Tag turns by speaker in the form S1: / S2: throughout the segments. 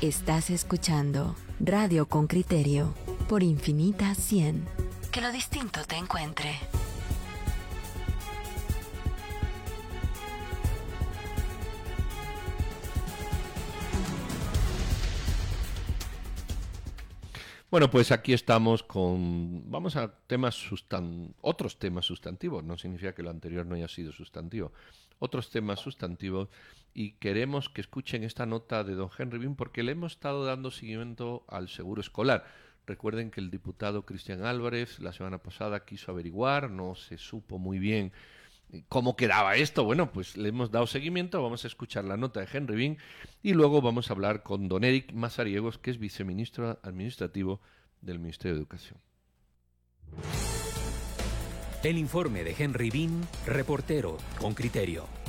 S1: Estás escuchando Radio con Criterio por Infinita 100. Que lo distinto te encuentre.
S2: Bueno, pues aquí estamos con. Vamos a temas sustan... otros temas sustantivos. No significa que lo anterior no haya sido sustantivo. Otros temas sustantivos. Y queremos que escuchen esta nota de don Henry Bean porque le hemos estado dando seguimiento al seguro escolar. Recuerden que el diputado Cristian Álvarez la semana pasada quiso averiguar, no se supo muy bien ¿Cómo quedaba esto? Bueno, pues le hemos dado seguimiento, vamos a escuchar la nota de Henry Bean y luego vamos a hablar con don Eric Mazariegos, que es viceministro administrativo del Ministerio de Educación.
S3: El informe de Henry Bean, reportero con criterio.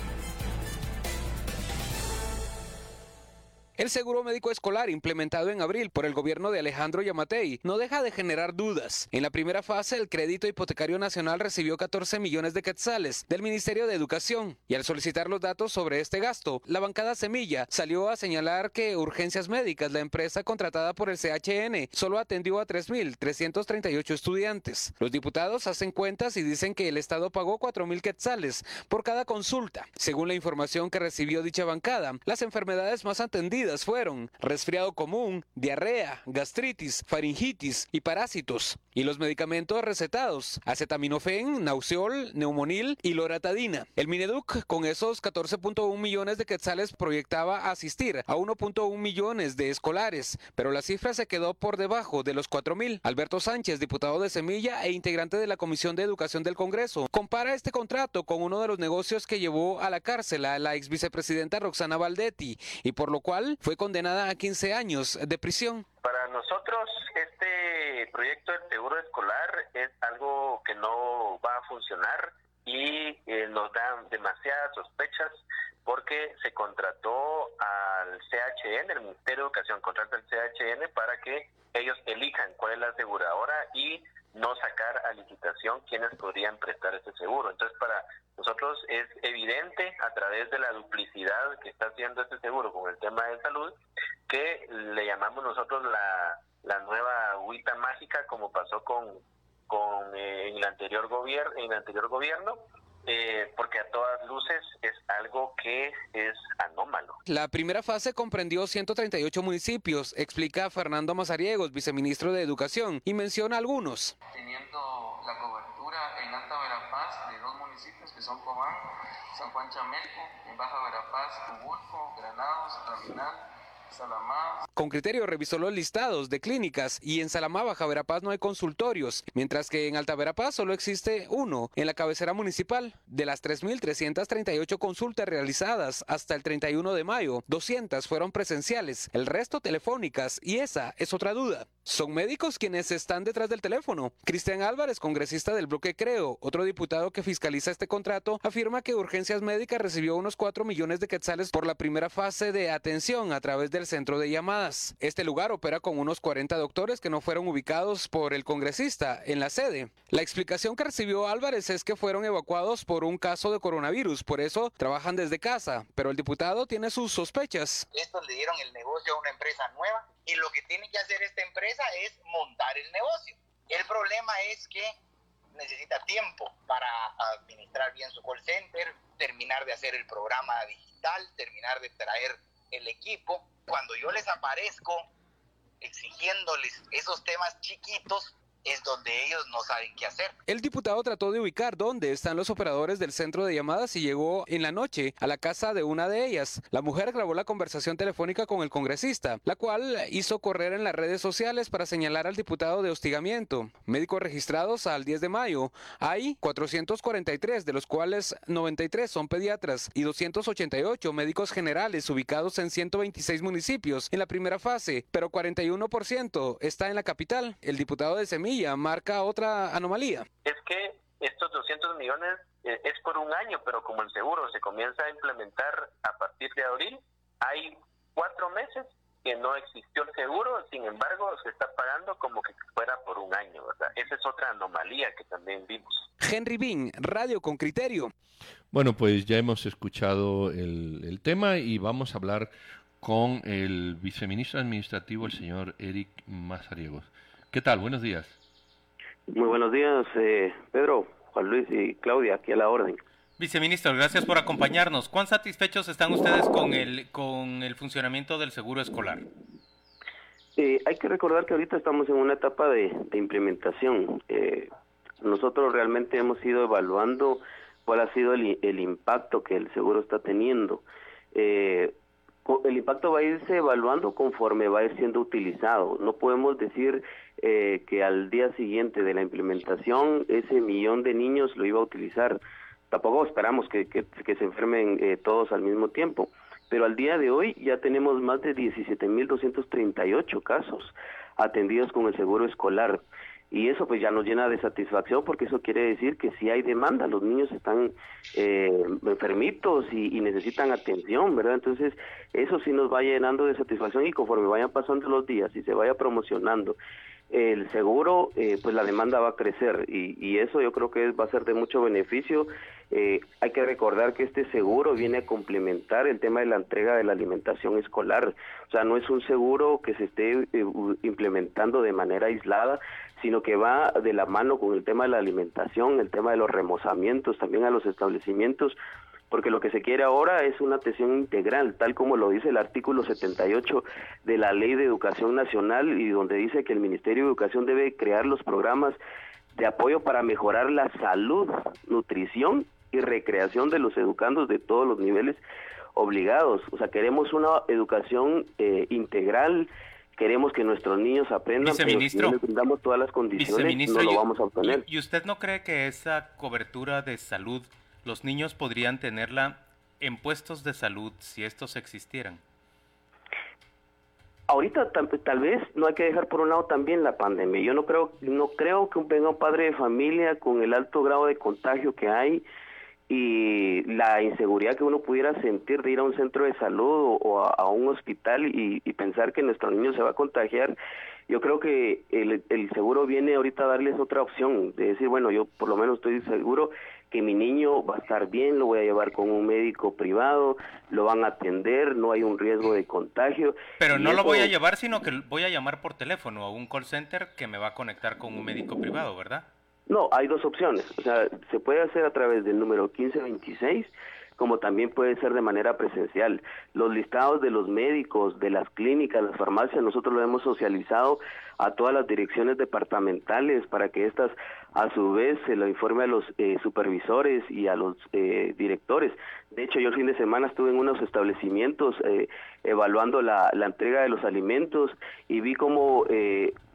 S4: El seguro médico escolar implementado en abril por el gobierno de Alejandro Yamatei no deja de generar dudas. En la primera fase, el crédito hipotecario nacional recibió 14 millones de quetzales del Ministerio de Educación y al solicitar los datos sobre este gasto, la bancada Semilla salió a señalar que Urgencias Médicas, la empresa contratada por el CHN, solo atendió a 3.338 estudiantes. Los diputados hacen cuentas y dicen que el Estado pagó 4.000 quetzales por cada consulta. Según la información que recibió dicha bancada, las enfermedades más atendidas fueron resfriado común, diarrea, gastritis, faringitis y parásitos. Y los medicamentos recetados, acetaminofén, nauseol, neumonil y loratadina. El Mineduc con esos 14.1 millones de quetzales proyectaba asistir a 1.1 millones de escolares, pero la cifra se quedó por debajo de los 4.000. Alberto Sánchez, diputado de Semilla e integrante de la Comisión de Educación del Congreso, compara este contrato con uno de los negocios que llevó a la cárcel a la ex vicepresidenta Roxana Valdetti y por lo cual fue condenada a 15 años de prisión.
S5: Para nosotros este proyecto del seguro escolar es algo que no va a funcionar y eh, nos dan demasiadas sospechas porque se contrató al CHN, el Ministerio de Educación contrata al CHN para que ellos elijan cuál es la aseguradora y no sacar a licitación quienes podrían prestar ese seguro. Entonces, para nosotros es evidente a través de la duplicidad que está haciendo este seguro con el tema de salud que le llamamos nosotros la, la nueva agüita mágica como pasó con, con eh, en el anterior gobierno en el anterior gobierno eh, porque a todas luces es algo que es anómalo.
S4: La primera fase comprendió 138 municipios, explica Fernando Mazariegos, viceministro de Educación, y menciona algunos.
S6: Teniendo la cobertura en Alta Verapaz de dos municipios que son Cobán, San Juan Chamelco, en Baja Verapaz, Cubulco, Granados, Terminal,
S4: con criterio revisó los listados de clínicas y en Salamá, Baja Verapaz no hay consultorios, mientras que en Alta Verapaz solo existe uno en la cabecera municipal. De las 3.338 consultas realizadas hasta el 31 de mayo, 200 fueron presenciales, el resto telefónicas y esa es otra duda. Son médicos quienes están detrás del teléfono. Cristian Álvarez, congresista del bloque Creo, otro diputado que fiscaliza este contrato, afirma que Urgencias Médicas recibió unos 4 millones de quetzales por la primera fase de atención a través del centro de llamadas. Este lugar opera con unos 40 doctores que no fueron ubicados por el congresista en la sede. La explicación que recibió Álvarez es que fueron evacuados por un caso de coronavirus, por eso trabajan desde casa, pero el diputado tiene sus sospechas.
S7: Estos le dieron el negocio a una empresa nueva y lo que tiene que hacer esta empresa es montar el negocio. El problema es que necesita tiempo para administrar bien su call center, terminar de hacer el programa digital, terminar de traer el equipo. Cuando yo les aparezco exigiéndoles esos temas chiquitos, es donde ellos no saben qué hacer.
S4: El diputado trató de ubicar dónde están los operadores del centro de llamadas y llegó en la noche a la casa de una de ellas. La mujer grabó la conversación telefónica con el congresista, la cual hizo correr en las redes sociales para señalar al diputado de hostigamiento. Médicos registrados al 10 de mayo. Hay 443, de los cuales 93 son pediatras y 288 médicos generales ubicados en 126 municipios en la primera fase, pero 41% está en la capital. El diputado de Semilla marca otra anomalía.
S5: Es que estos 200 millones eh, es por un año, pero como el seguro se comienza a implementar a partir de abril, hay cuatro meses que no existió el seguro, sin embargo se está pagando como que fuera por un año, ¿verdad? Esa es otra anomalía que también vimos.
S4: Henry Bean, Radio con Criterio.
S2: Bueno, pues ya hemos escuchado el, el tema y vamos a hablar con el viceministro administrativo, el señor Eric Mazariegos. ¿Qué tal? Buenos días.
S8: Muy buenos días, eh, Pedro, Juan Luis y Claudia, aquí a la orden.
S9: Viceministro, gracias por acompañarnos. ¿Cuán satisfechos están ustedes con el, con el funcionamiento del seguro escolar?
S8: Eh, hay que recordar que ahorita estamos en una etapa de, implementación. Eh, nosotros realmente hemos ido evaluando cuál ha sido el, el impacto que el seguro está teniendo. Eh, el impacto va a irse evaluando conforme va a ir siendo utilizado. No podemos decir eh, que al día siguiente de la implementación ese millón de niños lo iba a utilizar. Tampoco esperamos que, que, se enfermen eh, todos al mismo tiempo. Pero al día de hoy ya tenemos más de 17.238 casos atendidos con el seguro escolar y eso pues ya nos llena de satisfacción porque eso quiere decir que si hay demanda, los niños están eh, enfermitos y, necesitan atención, ¿verdad? Entonces eso sí nos va llenando de satisfacción y conforme vayan pasando los días y se vaya promocionando el seguro, eh, pues la demanda va a crecer y, y, eso yo creo que va a ser de mucho beneficio. Eh, hay que recordar que este seguro viene a complementar el tema de la entrega de la alimentación escolar. O sea, no es un seguro que se esté implementando de manera aislada, sino que va de la mano con el tema de la alimentación, el tema de los remozamientos también a los establecimientos, porque lo que se quiere ahora es una atención integral, tal como lo dice el artículo 78 de la Ley de Educación Nacional y donde dice que el Ministerio de Educación debe crear los programas de apoyo para mejorar la salud, nutrición y recreación de los educandos de todos los niveles obligados. O sea, queremos una educación eh, integral queremos que nuestros niños aprendan, pero si no les brindamos todas las condiciones, no lo vamos a obtener.
S9: ¿Y usted no cree que esa cobertura de salud, los niños podrían tenerla en puestos de salud si estos existieran?
S8: Ahorita tal, tal, vez no hay que dejar por un lado también la pandemia. Yo no creo no creo que venga un padre de familia con el alto grado de contagio que hay y la inseguridad que uno pudiera sentir de ir a un centro de salud o, a, un hospital y, pensar que nuestro niño se va a contagiar, yo creo que el, el seguro viene ahorita a darles otra opción, de decir, bueno, yo por lo menos estoy seguro que mi niño va a estar bien, lo voy a llevar con un médico privado, lo van a atender, no hay un riesgo de contagio.
S9: Pero no lo voy a llevar, sino que voy a llamar por teléfono a un call center que me va a conectar con un médico privado, ¿verdad?
S8: No, hay dos opciones. O sea, se puede hacer a través del número 1526 como también puede ser de manera presencial. Los listados de los médicos, de las clínicas, las farmacias, nosotros lo hemos socializado a todas las direcciones departamentales para que éstas a su vez se lo informe a los eh, supervisores y a los eh, directores. De hecho, yo el fin de semana estuve en unos establecimientos eh, evaluando la, la, entrega de los alimentos y vi cómo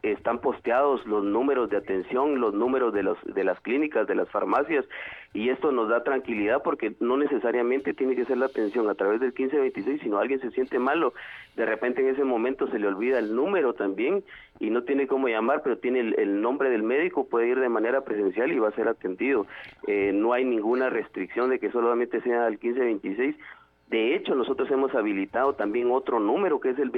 S8: están posteados los números de atención, los números de, los, de las clínicas, de las farmacias, y esto nos da tranquilidad porque no necesariamente tiene que ser la atención a través del 1526, sino alguien se siente malo, de repente en ese momento se le olvida el número también y no tiene cómo llamar, pero tiene el, nombre del médico, puede ir de manera presencial y va a ser atendido. Eh, no hay ninguna restricción de que solamente sea el 1526. De hecho, nosotros hemos habilitado también otro número que es el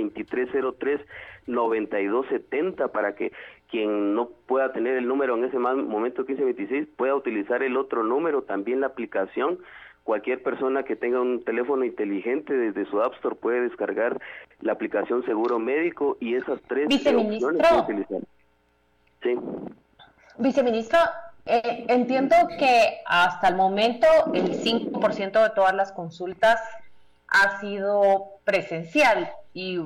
S8: 2303-9270 para que quien no pueda tener el número en ese momento 1526 pueda utilizar el otro número, también la aplicación Cualquier persona que tenga un teléfono inteligente desde su App Store puede descargar la aplicación Seguro Médico y esas tres
S10: Viceministro, utilizar.
S8: Sí.
S10: Viceministro, eh, entiendo que hasta el momento el 5% de todas las consultas ha sido presencial y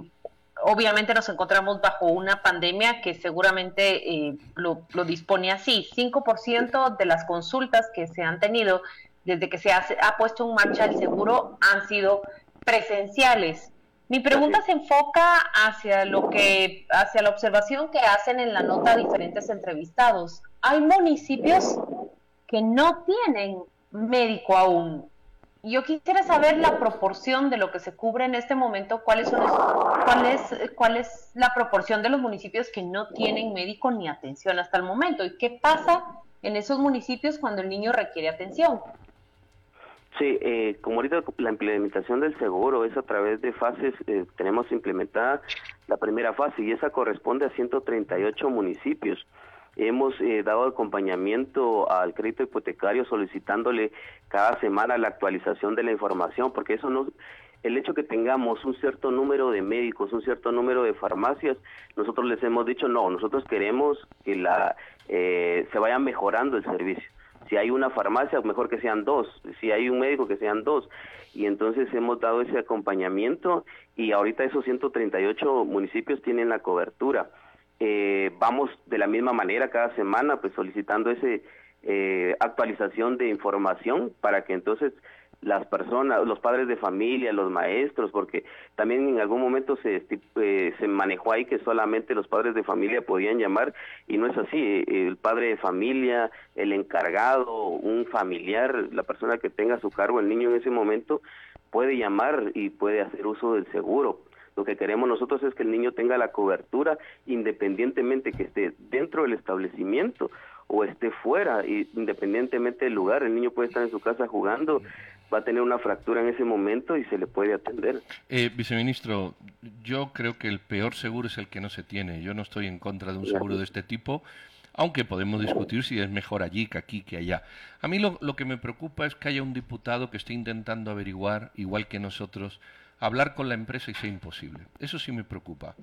S10: obviamente nos encontramos bajo una pandemia que seguramente eh, lo, lo, dispone así. 5% de las consultas que se han tenido desde que se ha, puesto en marcha el seguro han sido presenciales. Mi pregunta se enfoca hacia lo que, hacia la observación que hacen en la nota diferentes entrevistados. Hay municipios que no tienen médico aún. Yo quisiera saber la proporción de lo que se cubre en este momento, cuáles son cuál es, cuál es la proporción de los municipios que no tienen médico ni atención hasta el momento y qué pasa en esos municipios cuando el niño requiere atención.
S8: Sí, eh, como ahorita la implementación del seguro es a través de fases, eh, tenemos implementada la primera fase y esa corresponde a 138 municipios. Hemos eh, dado acompañamiento al crédito hipotecario solicitándole cada semana la actualización de la información, porque eso no, el hecho que tengamos un cierto número de médicos, un cierto número de farmacias, nosotros les hemos dicho no, nosotros queremos que la eh, se vaya mejorando el servicio. Si hay una farmacia, mejor que sean dos. Si hay un médico, que sean dos. Y entonces hemos dado ese acompañamiento y ahorita esos 138 municipios tienen la cobertura. Eh, vamos de la misma manera cada semana, pues solicitando ese eh, actualización de información para que entonces las personas, los padres de familia, los maestros, porque también en algún momento se, eh, se manejó ahí que solamente los padres de familia podían llamar y no es así. El padre de familia, el encargado, un familiar, la persona que tenga a su cargo el niño en ese momento, puede llamar y puede hacer uso del seguro. Lo que queremos nosotros es que el niño tenga la cobertura independientemente que esté dentro del establecimiento o esté fuera, independientemente del lugar. El niño puede estar en su casa jugando, va a tener una fractura en ese momento y se le puede atender.
S2: Eh, viceministro, yo creo que el peor seguro es el que no se tiene. Yo no estoy en contra de un seguro de este tipo, aunque podemos discutir si es mejor allí que aquí que allá. A mí lo, lo que me preocupa es que haya un diputado que esté intentando averiguar, igual que nosotros, hablar con la empresa y sea imposible. Eso sí me preocupa.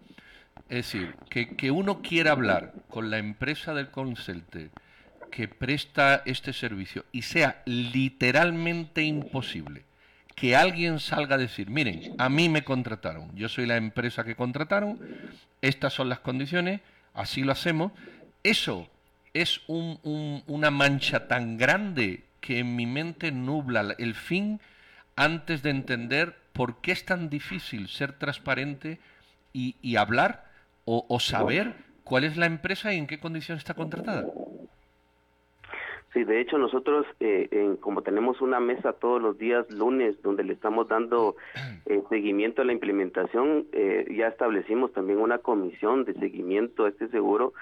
S2: Es decir, que, que uno quiera hablar con la empresa del consulte que presta este servicio y sea literalmente imposible que alguien salga a decir, miren, a mí me contrataron, yo soy la empresa que contrataron, estas son las condiciones, así lo hacemos, eso es una mancha tan grande que en mi mente nubla el fin antes de entender por qué es tan difícil ser transparente y, hablar o saber cuál es la empresa y en qué condición está contratada.
S8: Sí, de hecho nosotros, eh, como tenemos una mesa todos los días lunes donde le estamos dando eh, seguimiento a la implementación, eh, ya establecimos también una comisión de seguimiento a este seguro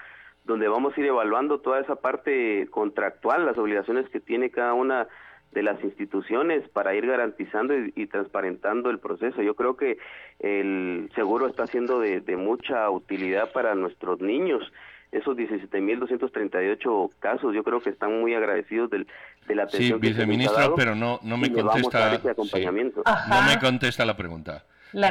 S8: donde vamos a ir evaluando toda esa parte contractual, las obligaciones que tiene cada una de las instituciones para ir garantizando y, transparentando el proceso. Yo creo que el seguro está siendo de mucha utilidad para nuestros niños esos 17.238 casos, yo creo que están muy agradecidos del, de la atención
S2: sí, viceministro, pero no, no me contesta. no me contesta la pregunta.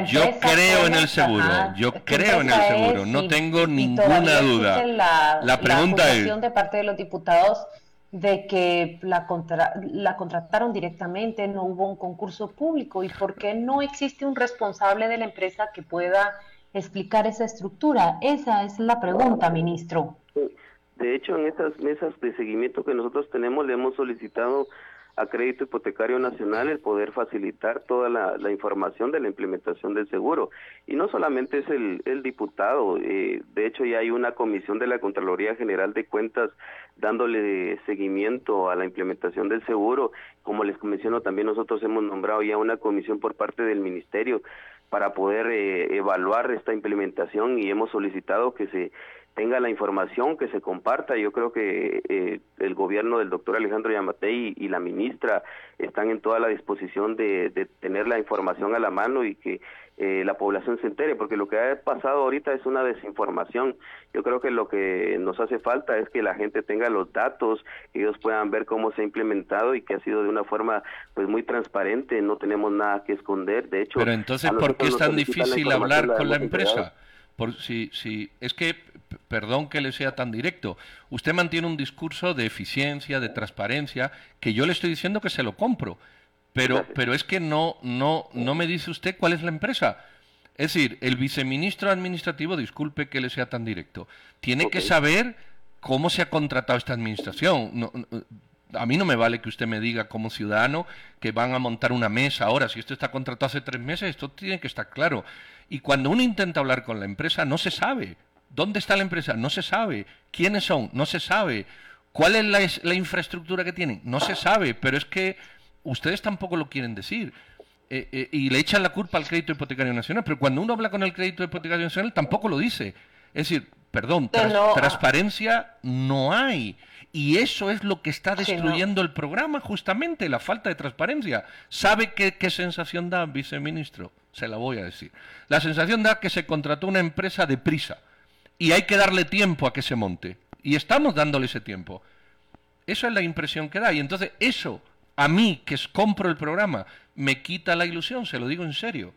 S2: yo creo en el seguro, yo creo en el seguro, no tengo ninguna duda.
S10: La, la pregunta la es de parte de los diputados de que la, contra, la contrataron directamente, no hubo un concurso público y por qué no existe un responsable de la empresa que pueda explicar esa estructura? Esa es la pregunta, ministro.
S8: De hecho, en estas mesas de seguimiento que nosotros tenemos, le hemos solicitado a Crédito Hipotecario Nacional el poder facilitar toda la, información de la implementación del seguro. Y no solamente es el, el diputado, eh, de hecho ya hay una comisión de la Contraloría General de Cuentas dándole seguimiento a la implementación del seguro. Como les menciono, también nosotros hemos nombrado ya una comisión por parte del Ministerio para poder eh, evaluar esta implementación y hemos solicitado que se tenga la información, que se comparta. Yo creo que eh, el gobierno del doctor Alejandro Yamatei y, la ministra están en toda la disposición de, tener la información a la mano y que eh, la población se entere, porque lo que ha pasado ahorita es una desinformación. Yo creo que lo que nos hace falta es que la gente tenga los datos, que ellos puedan ver cómo se ha implementado y que ha sido de una forma pues muy transparente, no tenemos nada que esconder. De hecho,
S2: pero entonces, ¿por qué es tan difícil hablar con la empresa? Por, si, si, es que, perdón que le sea tan directo, usted mantiene un discurso de eficiencia, de transparencia, que yo le estoy diciendo que se lo compro, pero, pero es que no, no, no me dice usted cuál es la empresa. Es decir, el viceministro administrativo, disculpe que le sea tan directo, tiene que saber cómo se ha contratado esta administración. a mí no me vale que usted me diga como ciudadano que van a montar una mesa ahora. Si esto está contratado hace tres meses, esto tiene que estar claro. Y cuando uno intenta hablar con la empresa, no se sabe. ¿Dónde está la empresa? No se sabe. ¿Quiénes son? No se sabe. ¿Cuál es la, infraestructura que tienen? No se sabe. Pero es que ustedes tampoco lo quieren decir. Eh, eh, y le echan la culpa al crédito hipotecario nacional. Pero cuando uno habla con el crédito hipotecario nacional, tampoco lo dice. Es decir, perdón, transparencia no hay. Y eso es lo que está destruyendo el programa, justamente, la falta de transparencia. ¿Sabe qué, qué sensación da, viceministro? se la voy a decir. La sensación da que se contrató una empresa de prisa y hay que darle tiempo a que se monte. Y estamos dándole ese tiempo. Esa es la impresión que da. Y entonces eso a mí, que compro el programa, me quita la ilusión, se lo digo en serio.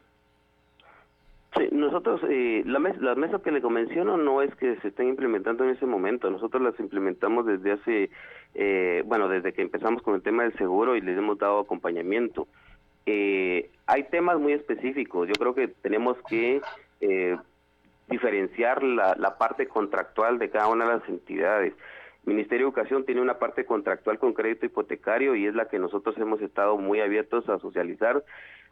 S8: Sí, nosotros, eh, la las mesas que le menciono no es que se estén implementando en ese momento, nosotros las implementamos desde hace, eh, bueno, desde que empezamos con el tema del seguro y les hemos dado acompañamiento. Eh, hay temas muy específicos, yo creo que tenemos que eh, diferenciar la, la parte contractual de cada una de las entidades. Ministerio de Educación tiene una parte contractual con crédito hipotecario y es la que nosotros hemos estado muy abiertos a socializar.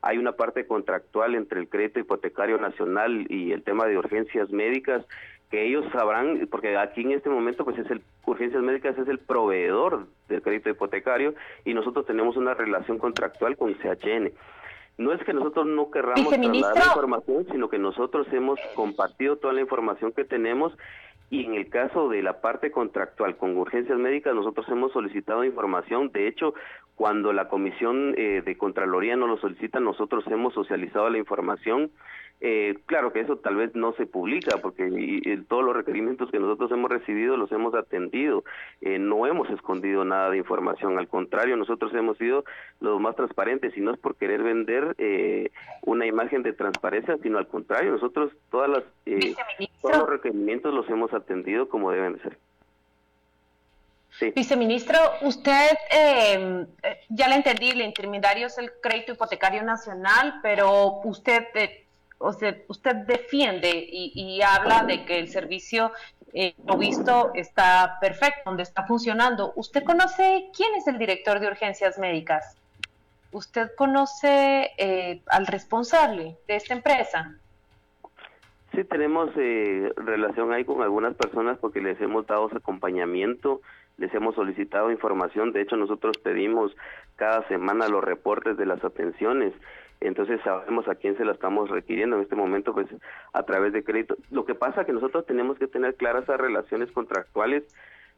S8: Hay una parte contractual entre el crédito hipotecario nacional y el tema de urgencias médicas que ellos sabrán, porque aquí en este momento pues es el urgencias médicas es el proveedor del crédito hipotecario y nosotros tenemos una relación contractual con CHN. No es que nosotros no querramos trasladar la información, sino que nosotros hemos compartido toda la información que tenemos. Y en el caso de la parte contractual con urgencias médicas, nosotros hemos solicitado información. De hecho, cuando la Comisión eh, de Contraloría nos lo solicita, nosotros hemos socializado la información eh, claro que eso tal vez no se publica porque todos los requerimientos que nosotros hemos recibido los hemos atendido. Eh, no hemos escondido nada de información, al contrario, nosotros hemos sido los más transparentes y no es por querer vender eh, una imagen de transparencia, sino al contrario, nosotros todas las, todos los requerimientos los hemos atendido como deben de ser.
S10: Viceministro, usted, em, ya le entendí, el intermediario es el crédito hipotecario nacional, pero usted usted defiende y, habla de que el servicio eh, visto está perfecto, donde está funcionando. ¿Usted conoce quién es el director de urgencias médicas? ¿Usted conoce eh, al responsable de esta empresa?
S8: Sí, tenemos eh, relación ahí con algunas personas porque les hemos dado acompañamiento, les hemos solicitado información. De hecho, nosotros pedimos cada semana los reportes de las atenciones entonces sabemos a quién se la estamos requiriendo en este momento, pues a través de crédito. Lo que pasa es que nosotros tenemos que tener claras esas relaciones contractuales,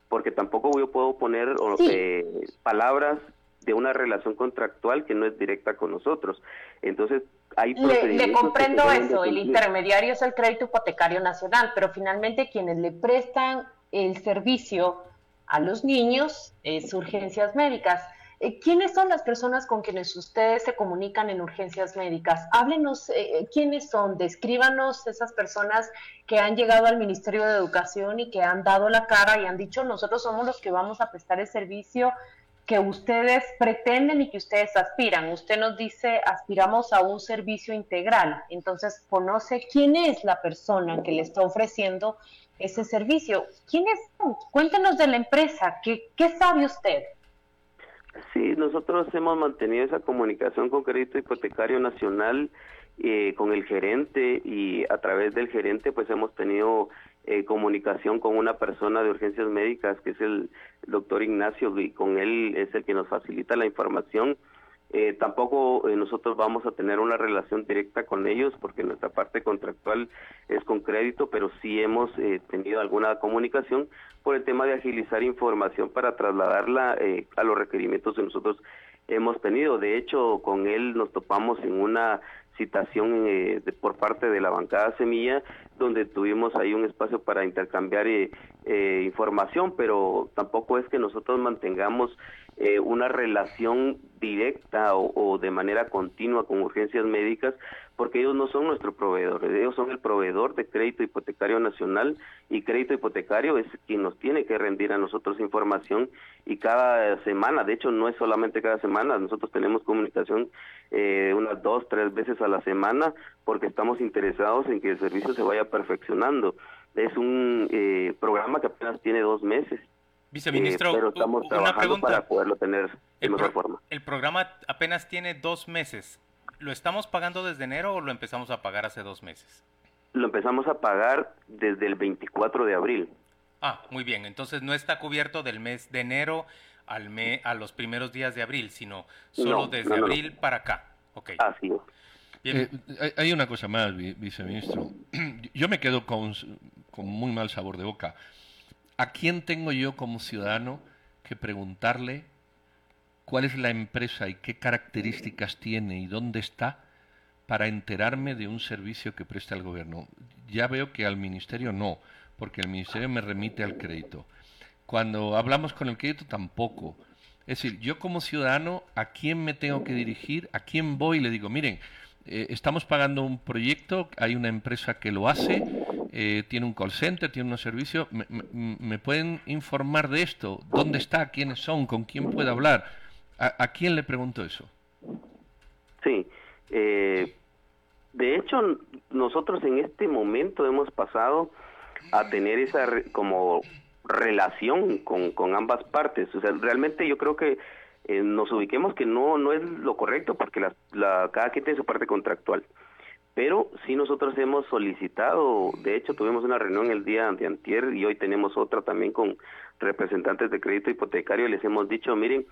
S8: porque tampoco yo puedo poner eh, palabras de una relación contractual que no es directa con nosotros. Entonces, hay
S10: le, le comprendo eso, el intermediario es el crédito hipotecario nacional, pero finalmente quienes le prestan el servicio a los niños es urgencias médicas. Eh, ¿Quiénes son las personas con quienes ustedes se comunican en urgencias médicas? Háblenos eh, eh, quiénes son, descríbanos esas personas que han llegado al Ministerio de Educación y que han dado la cara y han dicho nosotros somos los que vamos a prestar el servicio que ustedes pretenden y que ustedes aspiran. Usted nos dice aspiramos a un servicio integral, entonces conoce quién es la persona que le está ofreciendo ese servicio. ¿Quiénes son? Cuéntenos de la empresa, ¿qué, qué sabe usted?
S8: Sí, nosotros hemos mantenido esa comunicación con Crédito Hipotecario Nacional, eh, con el gerente y a través del gerente pues hemos tenido eh, comunicación con una persona de urgencias médicas que es el doctor Ignacio y con él es el que nos facilita la información eh, tampoco eh, nosotros vamos a tener una relación directa con ellos porque nuestra parte contractual es con crédito, pero sí hemos eh, tenido alguna comunicación por el tema de agilizar información para trasladarla a los requerimientos que nosotros hemos tenido. De hecho, con él nos topamos en una citación por parte de la bancada Semilla, donde tuvimos ahí un espacio para intercambiar información, pero tampoco es que nosotros mantengamos eh, una relación directa o, de manera continua con urgencias médicas, porque ellos no son nuestro proveedor, ellos son el proveedor de crédito hipotecario nacional y crédito hipotecario es quien nos tiene que rendir a nosotros información y cada semana, de hecho no es solamente cada semana, nosotros tenemos comunicación eh, unas dos, tres veces a la semana porque estamos interesados en que el servicio se vaya perfeccionando. Es un eh, programa que apenas tiene dos meses
S9: Viceministro,
S8: pero estamos trabajando para poderlo tener de mejor forma.
S9: El programa apenas tiene dos meses. ¿Lo estamos pagando desde enero o lo empezamos a pagar hace dos meses?
S8: Lo empezamos a pagar desde el 24 de abril.
S9: Ah, muy bien. Entonces no está cubierto del mes de enero al me, a los primeros días de abril, sino solo desde abril para acá. Okay.
S8: Así
S2: es. Eh, hay una cosa más, viceministro. Yo me quedo con, con muy mal sabor de boca. ¿A quién tengo yo como ciudadano que preguntarle cuál es la empresa y qué características tiene y dónde está para enterarme de un servicio que presta el gobierno? Ya veo que al ministerio no, porque el ministerio me remite al crédito. Cuando hablamos con el crédito tampoco. Es decir, yo como ciudadano, ¿a quién me tengo que dirigir? ¿A quién voy? Y le digo, miren, eh, estamos pagando un proyecto, hay una empresa que lo hace, eh, tiene un call center, tiene un servicio. Me, pueden informar de esto? ¿Dónde está? ¿Quiénes son? ¿Con quién puedo hablar? ¿A, quién le pregunto eso?
S8: Sí. Eh, de hecho, nosotros en este momento hemos pasado a tener esa como relación con, con ambas partes. O sea, realmente yo creo que eh, nos ubiquemos que no no es lo correcto porque la, cada quien tiene su parte contractual. Pero sí nosotros hemos solicitado, de hecho tuvimos una reunión el día de antier y hoy tenemos otra también con representantes de crédito hipotecario y les hemos dicho, miren,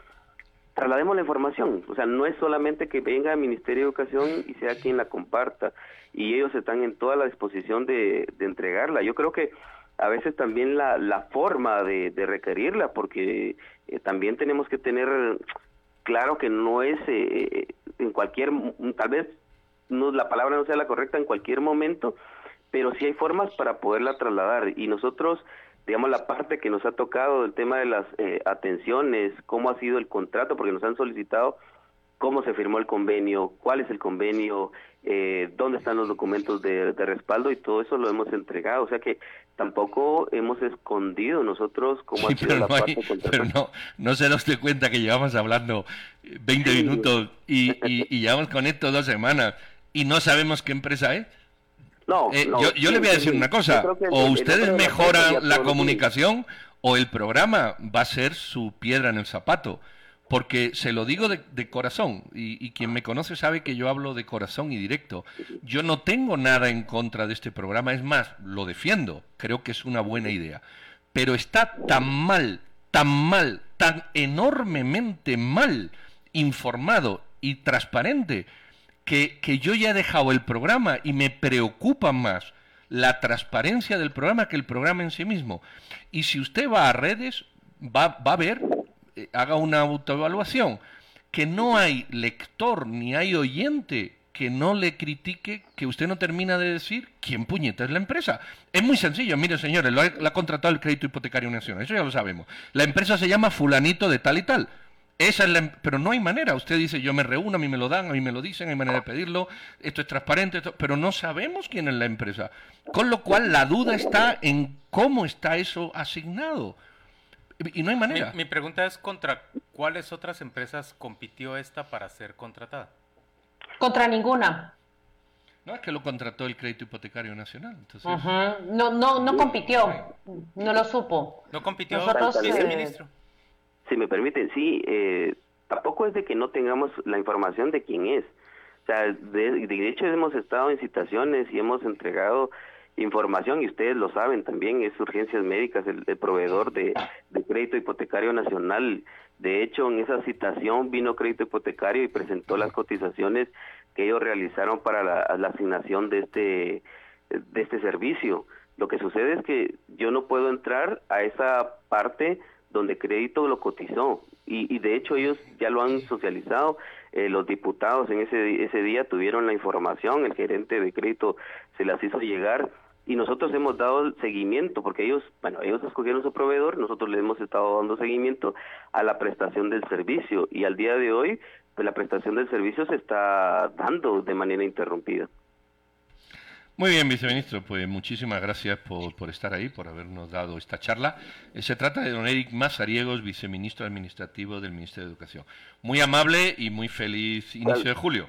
S8: traslademos la información, o sea, no es solamente que venga el Ministerio de Educación y sea quien la comparta, y ellos están en toda la disposición de entregarla. Yo creo que a veces también la, la forma de, de requerirla, porque eh, también tenemos que tener claro que no es eh, en cualquier, tal vez no, la palabra no sea la correcta en cualquier momento, pero sí hay formas para poderla trasladar. Y nosotros digamos la parte que nos ha tocado el tema de las eh, atenciones, cómo ha sido el contrato, porque nos han solicitado cómo se firmó el convenio, cuál es el convenio, eh, dónde están los documentos de, respaldo y todo eso lo hemos entregado. O sea que tampoco hemos escondido nosotros cómo ha sido la parte
S2: Pero no, no se nos dé cuenta que llevamos hablando 20 minutos y, y, llevamos con esto dos semanas y no sabemos qué empresa es.
S8: No,
S2: eh, yo, yo le voy a decir una cosa, o ustedes mejoran la comunicación o el programa va a ser su piedra en el zapato porque se lo digo de, corazón, y, quien me conoce sabe que yo hablo de corazón y directo. Yo no tengo nada en contra de este programa, es más, lo defiendo, creo que es una buena idea. Pero está tan mal, tan mal, tan enormemente mal informado y transparente que, que yo ya he dejado el programa y me preocupa más la transparencia del programa que el programa en sí mismo. Y si usted va a redes, va, va a ver eh, haga una autoevaluación, que no hay lector ni hay oyente que no le critique que usted no termina de decir quién puñeta es la empresa. Es muy sencillo, mire señores, lo ha, contratado el Crédito Hipotecario Nacional, eso ya lo sabemos. La empresa se llama fulanito de tal y tal. Esa es la, em, pero no hay manera. Usted dice, yo me reúno, a mí me lo dan, a mí me lo dicen, hay manera de pedirlo, esto es transparente, pero no sabemos quién es la empresa. Con lo cual la duda está en cómo está eso asignado. Y no hay manera.
S9: Mi, pregunta es contra cuáles otras empresas compitió esta para ser contratada.
S10: Contra ninguna.
S2: No, es que lo contrató el Crédito Hipotecario Nacional.
S10: No, no, no compitió, no lo supo.
S9: ¿No compitió Nosotros, viceministro?
S8: Si me permiten, sí, eh, tampoco es de que no tengamos la información de quién es. O sea, de, de hecho hemos estado en citaciones y hemos entregado información y ustedes lo saben también, es Urgencias Médicas, el, proveedor de, crédito hipotecario nacional. De hecho, en esa citación vino crédito hipotecario y presentó las cotizaciones que ellos realizaron para la, asignación de este, de este servicio. Lo que sucede es que yo no puedo entrar a esa parte donde crédito lo cotizó y, y de hecho ellos ya lo han socializado. Eh, los diputados en ese, ese día tuvieron la información, el gerente de crédito se las hizo llegar y nosotros hemos dado seguimiento porque ellos, bueno, ellos escogieron su proveedor, nosotros le hemos estado dando seguimiento a la prestación del servicio y al día de hoy pues la prestación del servicio se está dando de manera interrumpida.
S2: Muy bien, viceministro, pues muchísimas gracias por, por estar ahí, por habernos dado esta charla. Eh, se trata de don Eric Mazariegos, viceministro administrativo del Ministerio de Educación. Muy amable y muy feliz inicio de julio.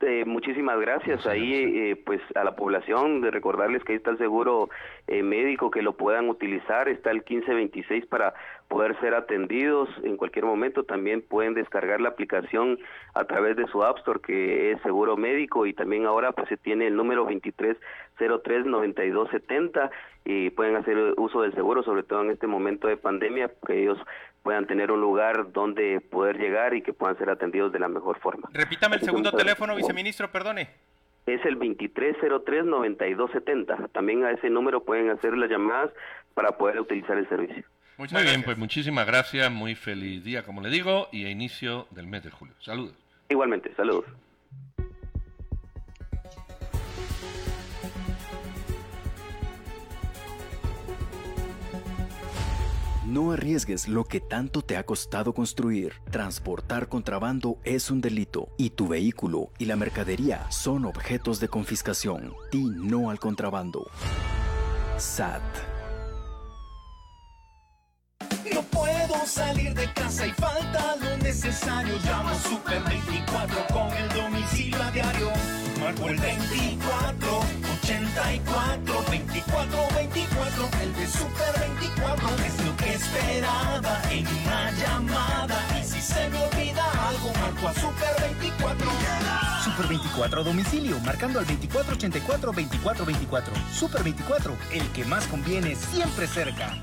S8: Eh, muchísimas gracias. ahí, eh, pues a la población, de recordarles que ahí está el seguro eh, médico, que lo puedan utilizar. Está el 1526 para poder ser atendidos en cualquier momento. También pueden descargar la aplicación a través de su App Store, que es seguro médico. Y también ahora, pues se tiene el número 2303-9270 y pueden hacer uso del seguro, sobre todo en este momento de pandemia, que ellos puedan tener un lugar donde poder llegar y que puedan ser atendidos de la mejor forma.
S9: Repítame el segundo teléfono, viceministro, perdone.
S8: Es el 2303-9270. También a ese número pueden hacer las llamadas para poder utilizar el servicio.
S2: Muy bien, pues muchísimas gracias, muy feliz día, como le digo, y a inicio del mes de julio. Saludos.
S8: Igualmente, saludos.
S11: No arriesgues lo que tanto te ha costado construir. Transportar contrabando es un delito y tu vehículo y la mercadería son objetos de confiscación. Di no al contrabando. SAT.
S12: Salir de casa y falta lo necesario. Llamo Super 24 con el domicilio a diario. Marco el 24 84 24 24. El de Super 24 es lo que esperaba en una llamada. Y si se me olvida algo, marco a Super 24.
S13: Super 24 a domicilio, marcando al 2484 2424. Super 24, el que más conviene siempre cerca.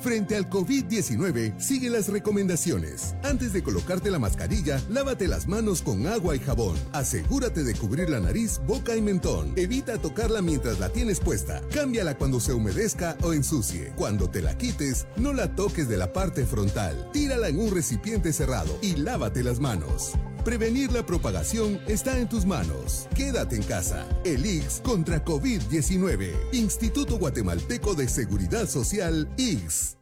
S14: Frente al COVID-19, sigue las recomendaciones. Antes de colocarte la mascarilla, lávate las manos con agua y jabón. Asegúrate de cubrir la nariz, boca y mentón. Evita tocarla mientras la tienes puesta. Cámbiala cuando se humedezca o ensucie. Cuando te la quites, no la toques de la parte frontal. Tírala en un recipiente cerrado y lávate las manos. Prevenir la propagación está en tus manos. Quédate en casa. El IX contra COVID-19. Instituto Guatemalteco de Seguridad Social, IX.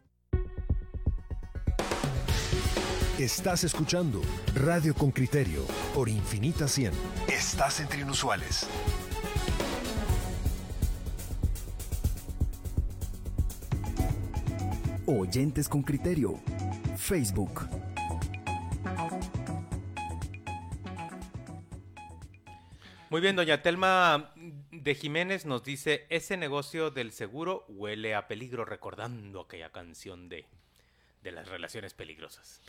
S15: Estás escuchando Radio con Criterio por Infinita 100. Estás entre inusuales.
S11: Oyentes con Criterio. Facebook.
S9: Muy bien, doña Telma de Jiménez nos dice, ese negocio del seguro huele a peligro, recordando aquella canción de, de las relaciones peligrosas.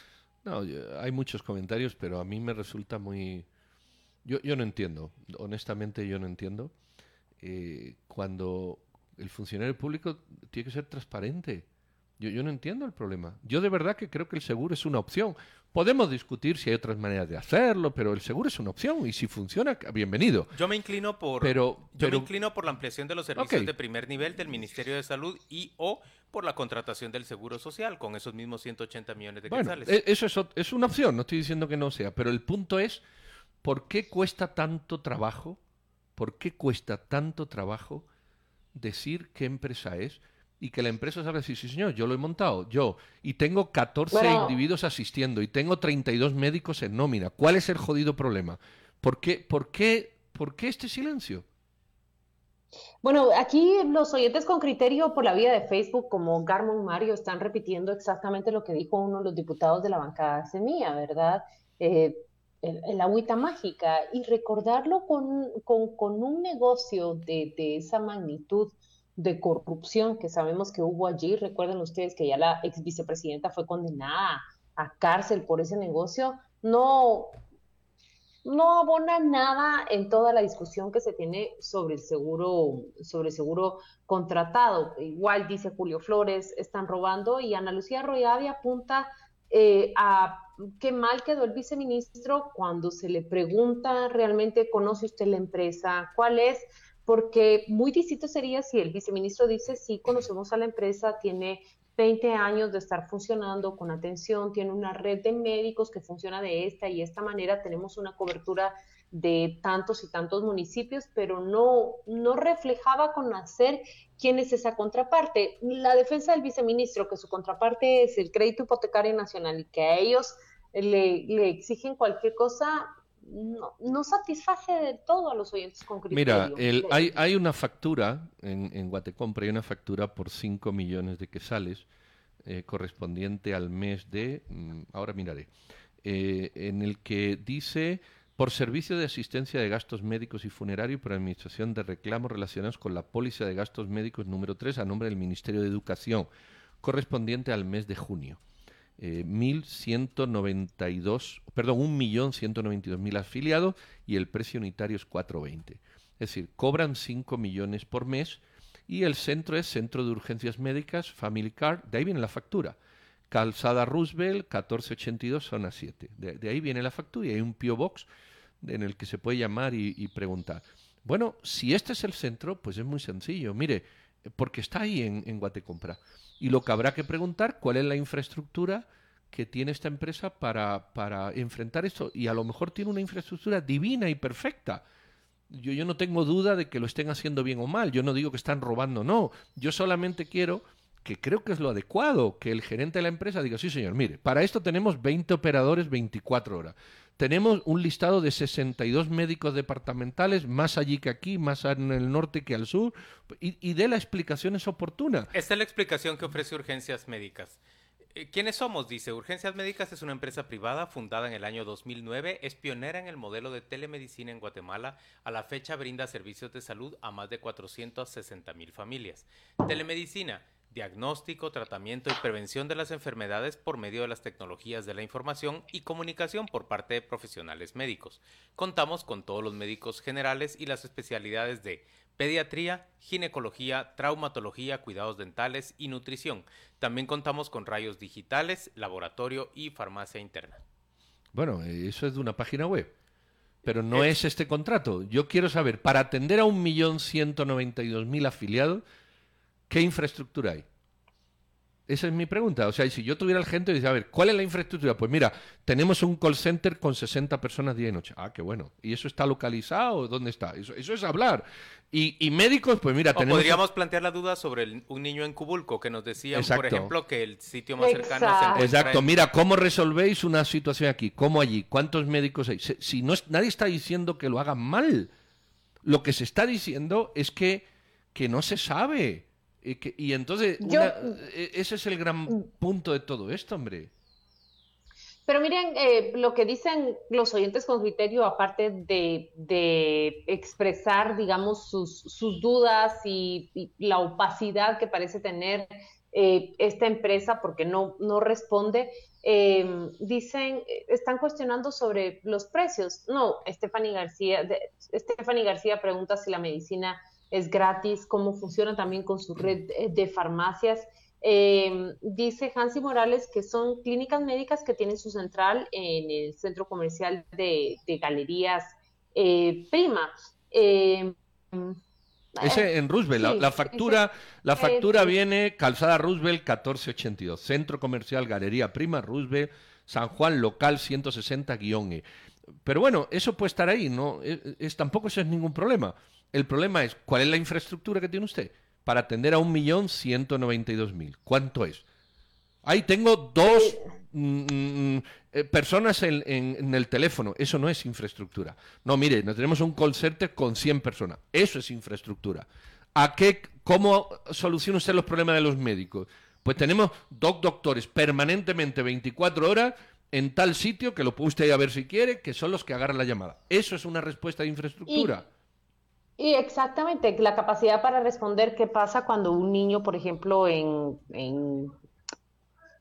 S2: No, hay muchos comentarios, pero a mí me resulta muy... Yo, yo no entiendo, honestamente yo no entiendo. Eh, cuando el funcionario público tiene que ser transparente. Yo, yo no entiendo el problema. Yo de verdad que creo que el seguro es una opción. Podemos discutir si hay otras maneras de hacerlo, pero el seguro es una opción y si funciona, bienvenido.
S9: Yo me inclino por,
S2: pero,
S9: yo me inclino por la ampliación de los servicios de primer nivel del Ministerio de Salud y o por la contratación del Seguro Social con esos mismos 180 millones de
S2: bueno, e, Eso es, es una opción, no estoy diciendo que no sea, pero el punto es, ¿por qué cuesta tanto trabajo? ¿Por qué cuesta tanto trabajo decir qué empresa es? Y que la empresa salga decir, sí señor, yo lo he montado, yo, y tengo 14 individuos asistiendo y tengo 32 médicos en nómina. ¿Cuál es el jodido problema? ¿Por qué, por qué, por qué este silencio?
S10: Bueno, aquí los oyentes con criterio por la vía de Facebook, como Garmon Mario, están repitiendo exactamente lo que dijo uno de los diputados de la bancada semilla, ¿verdad? Eh, el, agüita mágica y recordarlo con, con, un negocio de, de esa magnitud de corrupción que sabemos que hubo allí. Recuerden ustedes que ya la ex vicepresidenta fue condenada a cárcel por ese negocio. No, no abona nada en toda la discusión que se tiene sobre el seguro, sobre el seguro contratado. Igual dice Julio Flores, están robando y Ana Lucía Royavi apunta eh, a qué mal quedó el viceministro cuando se le pregunta realmente, ¿conoce usted la empresa? ¿Cuál es? Porque muy distinto sería si el viceministro dice, sí, conocemos a la empresa, tiene 20 años de estar funcionando con atención, tiene una red de médicos que funciona de esta y esta manera, tenemos una cobertura de tantos y tantos municipios, pero no, no reflejaba con quién es esa contraparte. La defensa del viceministro, que su contraparte es el crédito hipotecario nacional y que a ellos le, le exigen cualquier cosa, no, no, satisface de todo a los oyentes con
S2: criterio. Mira, hay, hay, una factura en, en Guatecompra, hay una factura por 5 millones de quesales eh, correspondiente al mes de, mm, ahora miraré, eh, en el que dice por servicio de asistencia de gastos médicos y funerario y por administración de reclamos relacionados con la póliza de gastos médicos número 3 a nombre del Ministerio de Educación, correspondiente al mes de junio eh, 1.192, perdón, 1.192.000 afiliados y el precio unitario es 4.20. Es decir, cobran 5 millones por mes y el centro es Centro de Urgencias Médicas, Family Card, de ahí viene la factura. Calzada Roosevelt, 1482, zona 7. De, ahí viene la factura y hay un P.O. Box en el que se puede llamar y, preguntar. Bueno, si este es el centro, pues es muy sencillo. Mire, porque está ahí en, en Guatecompra. Y lo que habrá que preguntar, ¿cuál es la infraestructura que tiene esta empresa para, para enfrentar esto? Y a lo mejor tiene una infraestructura divina y perfecta. Yo, yo no tengo duda de que lo estén haciendo bien o mal. Yo no digo que están robando, no. Yo solamente quiero que creo que es lo adecuado, que el gerente de la empresa diga, sí señor, mire, para esto tenemos 20 operadores 24 horas. Tenemos un listado de 62 médicos departamentales, más allí que aquí, más en el norte que al sur, y, y dé la explicación es oportuna.
S9: Esta es la explicación que ofrece Urgencias Médicas. Eh, ¿Quiénes somos? Dice, Urgencias Médicas es una empresa privada fundada en el año 2009, es pionera en el modelo de telemedicina en Guatemala, a la fecha brinda servicios de salud a más de 460 mil familias. Telemedicina, diagnóstico, tratamiento y prevención de las enfermedades por medio de las tecnologías de la información y comunicación por parte de profesionales médicos. Contamos con todos los médicos generales y las especialidades de pediatría, ginecología, traumatología, cuidados dentales y nutrición. También contamos con rayos digitales, laboratorio y farmacia interna.
S2: Bueno, eso es de una página web. Pero no es, este contrato. Yo quiero saber, para atender a un millón ciento noventa y dos mil afiliados, ¿qué infraestructura hay? Esa es mi pregunta. O sea, si yo tuviera el gente y dice, a ver, ¿cuál es la infraestructura? Pues mira, tenemos un call center con 60 personas día y noche. Ah, qué bueno. ¿Y eso está localizado? ¿Dónde está? Eso, eso es hablar. Y, y médicos, pues mira,
S9: O
S2: tenemos...
S9: podríamos plantear la duda sobre el- un niño en Cubulco que nos decían, por
S2: Exacto.
S9: ejemplo, que el sitio más cercano se encuentra
S2: Exacto,
S9: en-
S2: mira, ¿cómo resolvéis una situación aquí? ¿Cómo allí? ¿Cuántos médicos hay? Se- Si no es, nadie está diciendo que lo hagan mal. Lo que se está diciendo es que, que no se sabe. Y, que- y entonces,
S10: Yo-
S2: una- e- ese es el gran punto de todo esto, hombre.
S10: Pero miren, eh, lo que dicen los oyentes con criterio, aparte de, de expresar, digamos, sus, sus dudas y, y la opacidad que parece tener eh, esta empresa porque no, no responde, eh, dicen, están cuestionando sobre los precios. No, Stephanie García, de, Stephanie García pregunta si la medicina es gratis, cómo funciona también con su red de- farmacias. Eh, dice Hansi Morales que son clínicas médicas que tienen su central en el centro comercial de, de Galerías eh, Prima. Eh,
S2: Ese en Roosevelt, la,
S10: sí,
S2: la factura, la factura viene Calzada Roosevelt 1482, Centro Comercial Galería Prima Roosevelt, San Juan Local 160-E. Pero bueno, eso puede estar ahí, no es, es- tampoco eso es ningún problema. El problema es cuál es la infraestructura que tiene usted para atender a un millón ciento noventa y dos mil. ¿Cuánto es? Ahí tengo dos mm, mm, eh, personas en, en- en el teléfono. Eso no es infraestructura. No, mire, no tenemos un call center con 100 personas. Eso es infraestructura. ¿A qué, ¿Cómo soluciona usted los problemas de los médicos? Pues tenemos dos doctores permanentemente 24 horas en tal sitio, que lo puede usted ir a ver si quiere, que son los que agarran la llamada. Eso es una respuesta de infraestructura.
S10: Y exactamente, la capacidad para responder qué pasa cuando un niño, por ejemplo, en, en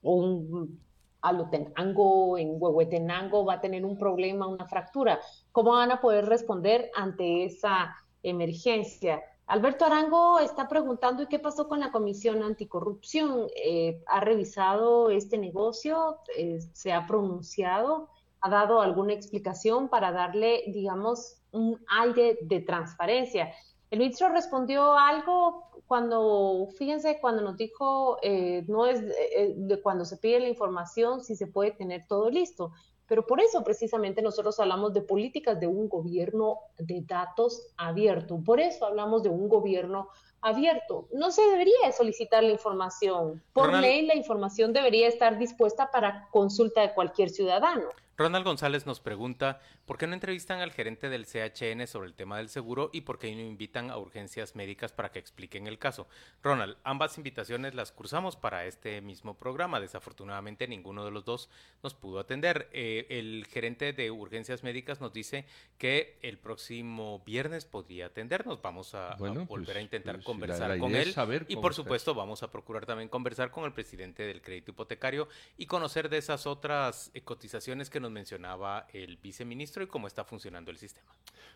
S10: un Alotenango, en Huehuetenango, va a tener un problema, una fractura. ¿Cómo van a poder responder ante esa emergencia? Alberto Arango está preguntando, ¿y qué pasó con la Comisión Anticorrupción? Eh, ¿ha revisado este negocio? Eh, ¿se ha pronunciado? ¿Ha dado alguna explicación para darle, digamos, un aire de transparencia? El ministro respondió algo cuando, fíjense, cuando nos dijo, eh, no es eh, de cuando se pide la información si se puede tener todo listo, pero por eso precisamente nosotros hablamos de políticas de un gobierno de datos abierto, por eso hablamos de un gobierno abierto. No se debería solicitar la información. Por
S9: Ronald-
S10: ley, la información debería estar dispuesta para consulta de cualquier ciudadano.
S9: Ronald González nos pregunta, ¿por qué no entrevistan al gerente del CHN sobre el tema del seguro y por qué no invitan a urgencias médicas para que expliquen el caso? Ronald, ambas invitaciones las cursamos para este mismo programa. Desafortunadamente ninguno de los dos nos pudo atender. Eh, el gerente de urgencias médicas nos dice que el próximo viernes podría atendernos. Vamos a, volver
S2: pues,
S9: a intentar
S2: pues,
S9: conversar
S2: la- la
S9: con él
S2: saber
S9: y por supuesto vamos a procurar también conversar con el presidente del crédito hipotecario y conocer de esas otras eh, cotizaciones que nos mencionaba el viceministro y cómo está funcionando el sistema.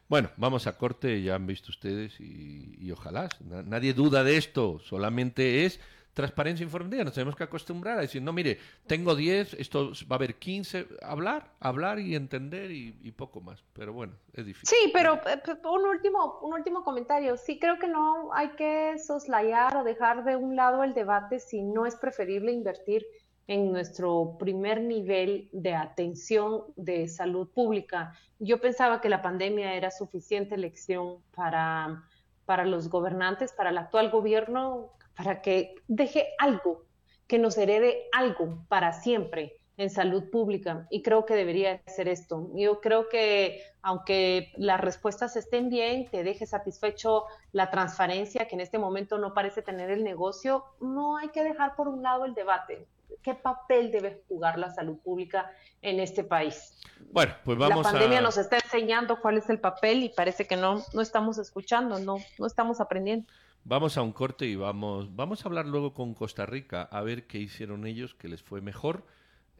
S2: Bueno, vamos a corte, ya han visto ustedes y, y ojalá. na- nadie duda de esto, solamente es transparencia informativa. Nos tenemos que acostumbrar a decir, no, mire, tengo 10, esto va a haber 15. Hablar, hablar y entender y, y poco más. Pero bueno, es difícil.
S10: Sí, pero eh, un último, un último comentario. Sí, creo que no hay que soslayar o dejar de un lado el debate si no es preferible invertir en nuestro primer nivel de atención de salud pública. Yo pensaba que la pandemia era suficiente lección para, para los gobernantes, para el actual gobierno. para que deje algo, que nos herede algo para siempre en salud pública y creo que debería ser esto. Yo creo que aunque las respuestas estén bien, te deje satisfecho la transparencia que en este momento no parece tener el negocio, no hay que dejar por un lado el debate. ¿Qué papel debe jugar la salud pública en este país?
S2: Bueno, pues vamos
S10: La pandemia nos está enseñando cuál es el papel y parece que no, no estamos escuchando, no, no estamos aprendiendo.
S2: Vamos a un corte y vamos, vamos a hablar luego con Costa Rica a ver qué hicieron ellos, que les fue mejor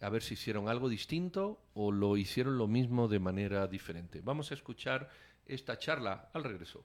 S2: a ver si hicieron algo distinto o lo hicieron lo mismo de manera diferente. Vamos a escuchar esta charla al regreso.